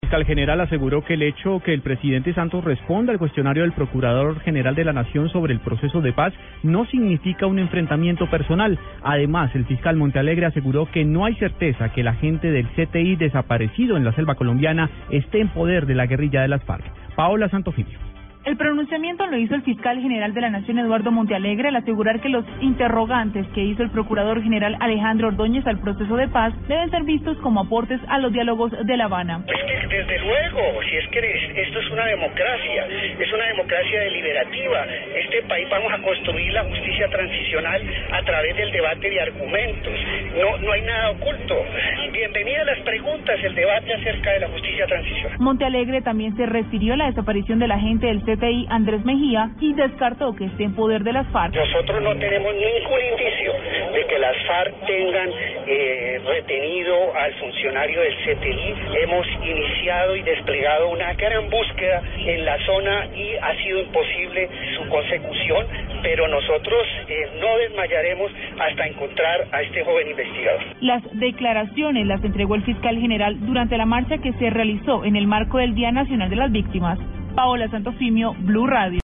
El fiscal general aseguró que el hecho que el presidente Santos responda al cuestionario del Procurador General de la Nación sobre el proceso de paz no significa un enfrentamiento personal. Además, el fiscal Montealegre aseguró que no hay certeza que la gente del CTI desaparecido en la selva colombiana esté en poder de la guerrilla de las FARC. Paola Santofimio. El pronunciamiento lo hizo el fiscal general de la Nación, Eduardo Montealegre, al asegurar que los interrogantes que hizo el procurador general Alejandro Ordóñez al proceso de paz deben ser vistos como aportes a los diálogos de La Habana. Es que desde luego, si es que esto es una democracia, es una democracia deliberativa. Este país vamos a construir la justicia transicional a través del debate de argumentos. No, no hay nada oculto. Bienvenida a las preguntas, el debate acerca de la justicia transicional. Montealegre también se refirió a la desaparición de la gente del Andrés Mejía y descartó que esté en poder de las FARC. Nosotros no tenemos ningún indicio de que las FARC tengan eh, retenido al funcionario del CTI. Hemos iniciado y desplegado una gran búsqueda en la zona y ha sido imposible su consecución, pero nosotros eh, no desmayaremos hasta encontrar a este joven investigador. Las declaraciones las entregó el fiscal general durante la marcha que se realizó en el marco del Día Nacional de las Víctimas. Paola Santofimio, Blue Radio.